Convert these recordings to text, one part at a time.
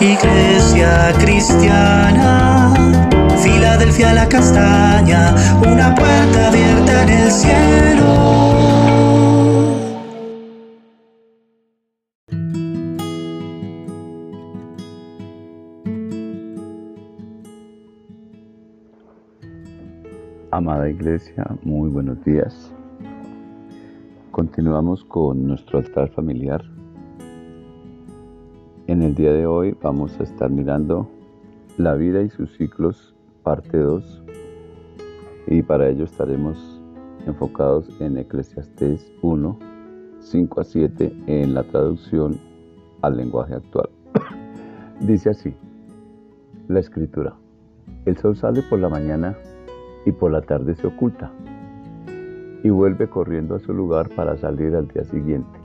Iglesia cristiana, Filadelfia la castaña, una puerta abierta en el cielo. Amada Iglesia, muy buenos días. Continuamos con nuestro altar familiar. El día de hoy vamos a estar mirando la vida y sus ciclos, parte 2, y para ello estaremos enfocados en Eclesiastés 1, 5 a 7 en la traducción al lenguaje actual. Dice así, la escritura, el sol sale por la mañana y por la tarde se oculta y vuelve corriendo a su lugar para salir al día siguiente.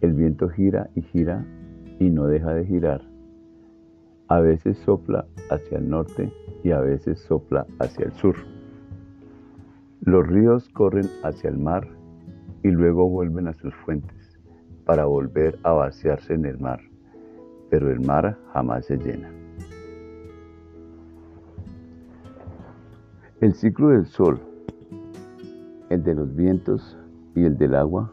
El viento gira y gira y no deja de girar. A veces sopla hacia el norte y a veces sopla hacia el sur. Los ríos corren hacia el mar y luego vuelven a sus fuentes para volver a vaciarse en el mar, pero el mar jamás se llena. El ciclo del sol el de los vientos y el del agua,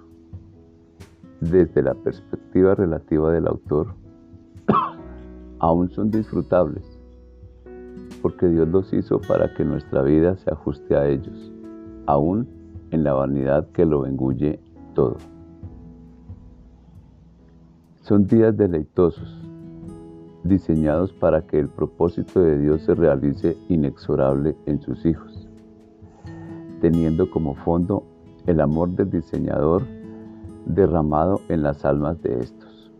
desde la perspectiva relativa del autor, aún son disfrutables, porque Dios los hizo para que nuestra vida se ajuste a ellos, aún en la vanidad que lo engulle todo. Son días deleitosos, diseñados para que el propósito de Dios se realice inexorable en sus hijos teniendo como fondo el amor del diseñador derramado en las almas de estos.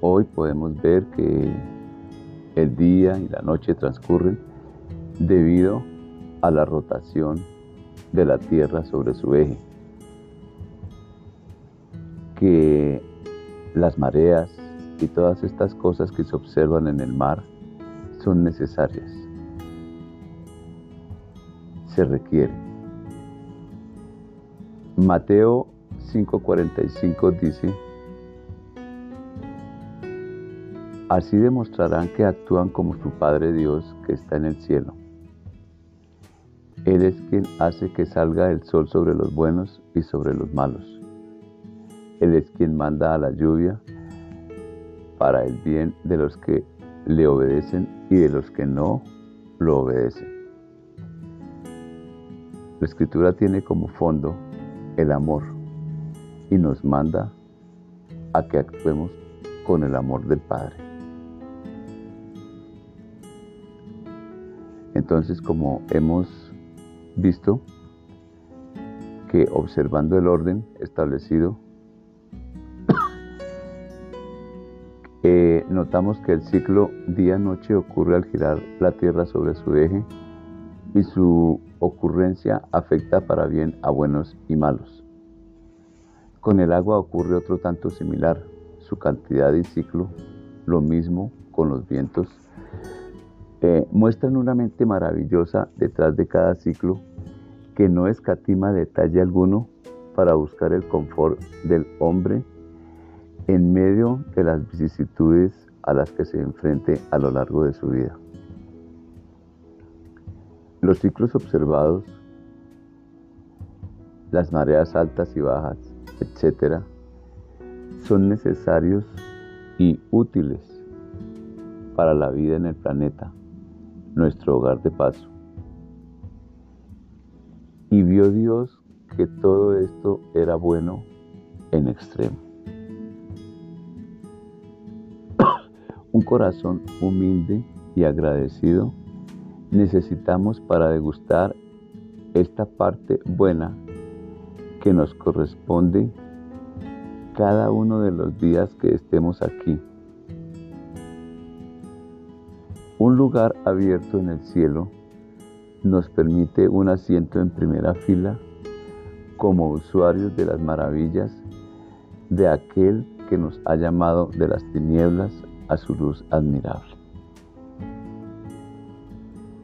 Hoy podemos ver que el día y la noche transcurren debido a la rotación de la Tierra sobre su eje, que las mareas y todas estas cosas que se observan en el mar son necesarias se requiere. Mateo 5:45 dice, Así demostrarán que actúan como su Padre Dios que está en el cielo. Él es quien hace que salga el sol sobre los buenos y sobre los malos. Él es quien manda a la lluvia para el bien de los que le obedecen y de los que no lo obedecen. La escritura tiene como fondo el amor y nos manda a que actuemos con el amor del Padre. Entonces, como hemos visto que observando el orden establecido, eh, notamos que el ciclo día-noche ocurre al girar la Tierra sobre su eje y su ocurrencia afecta para bien a buenos y malos. Con el agua ocurre otro tanto similar, su cantidad y ciclo, lo mismo con los vientos. Eh, muestran una mente maravillosa detrás de cada ciclo que no escatima detalle alguno para buscar el confort del hombre en medio de las vicisitudes a las que se enfrente a lo largo de su vida. Los ciclos observados, las mareas altas y bajas, etc., son necesarios y útiles para la vida en el planeta, nuestro hogar de paso. Y vio Dios que todo esto era bueno en extremo. Un corazón humilde y agradecido necesitamos para degustar esta parte buena que nos corresponde cada uno de los días que estemos aquí. Un lugar abierto en el cielo nos permite un asiento en primera fila como usuarios de las maravillas de aquel que nos ha llamado de las tinieblas a su luz admirable.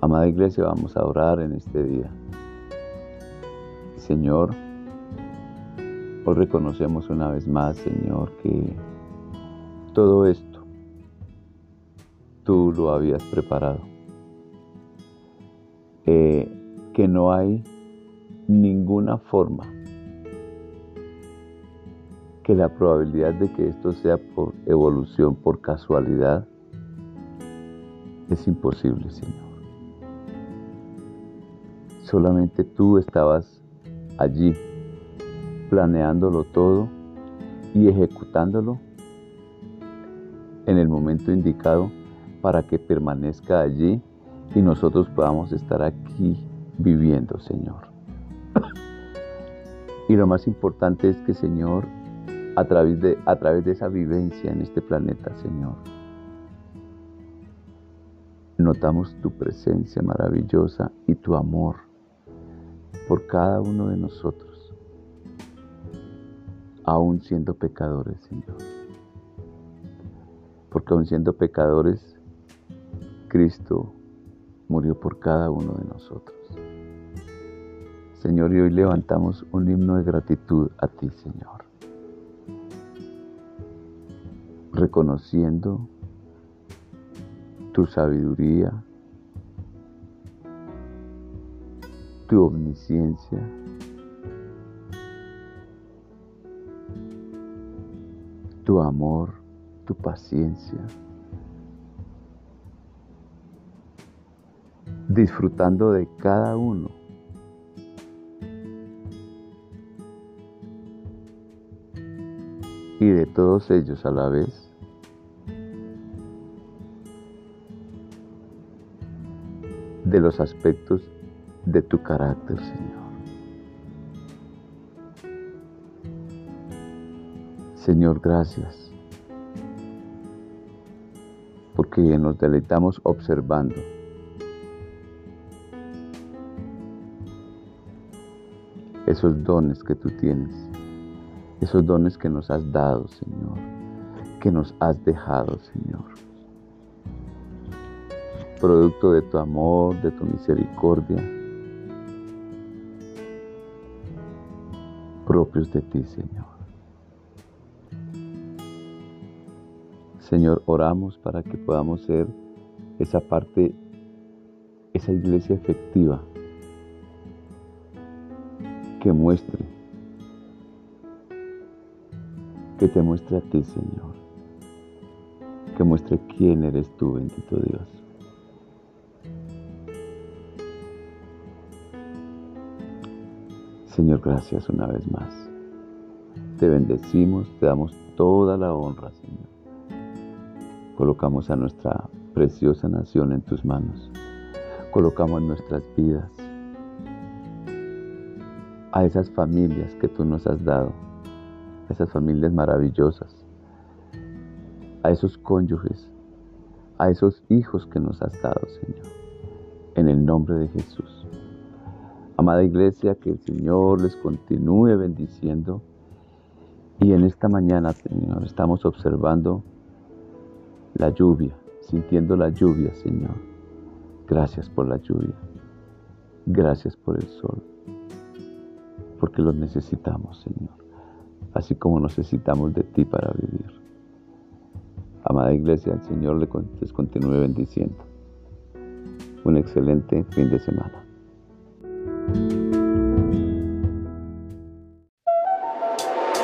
Amada iglesia, vamos a orar en este día. Señor, hoy reconocemos una vez más, Señor, que Todo esto tú lo habías preparado. Eh, que no hay ninguna forma que la probabilidad de que esto sea por evolución, por casualidad, es imposible, Señor. Solamente tú estabas allí, planeándolo todo y ejecutándolo en el momento indicado para que permanezca allí y nosotros podamos estar aquí viviendo, Señor. Y lo más importante es que, Señor, a través de, a través de esa vivencia en este planeta, Señor, notamos tu presencia maravillosa y tu amor por cada uno de nosotros, aún siendo pecadores, Señor. Porque aún siendo pecadores, Cristo murió por cada uno de nosotros. Señor, y hoy levantamos un himno de gratitud a ti, Señor. Reconociendo tu sabiduría, tu omnisciencia, tu amor, tu paciencia. disfrutando de cada uno. Y de todos ellos a la vez. De los aspectos de tu carácter, Señor. Señor, gracias. Porque nos deleitamos observando esos dones que tú tienes, esos dones que nos has dado, Señor, que nos has dejado, Señor. Producto de tu amor, de tu misericordia, propios de ti, Señor. Señor, oramos para que podamos ser esa parte, esa iglesia efectiva que muestre, que te muestre a ti, Señor, que muestre quién eres tú, bendito Dios. Señor, gracias una vez más. Te bendecimos, te damos toda la honra, Señor. Colocamos a nuestra preciosa nación en tus manos. Colocamos nuestras vidas a esas familias que tú nos has dado, a esas familias maravillosas, a esos cónyuges, a esos hijos que nos has dado, Señor, en el nombre de Jesús. Amada iglesia, que el Señor les continúe bendiciendo. Y en esta mañana, Señor, estamos observando la lluvia, sintiendo la lluvia, Señor. Gracias por la lluvia. Gracias por el sol porque los necesitamos, Señor, así como necesitamos de ti para vivir. Amada iglesia, el Señor les continúe bendiciendo. Un excelente fin de semana.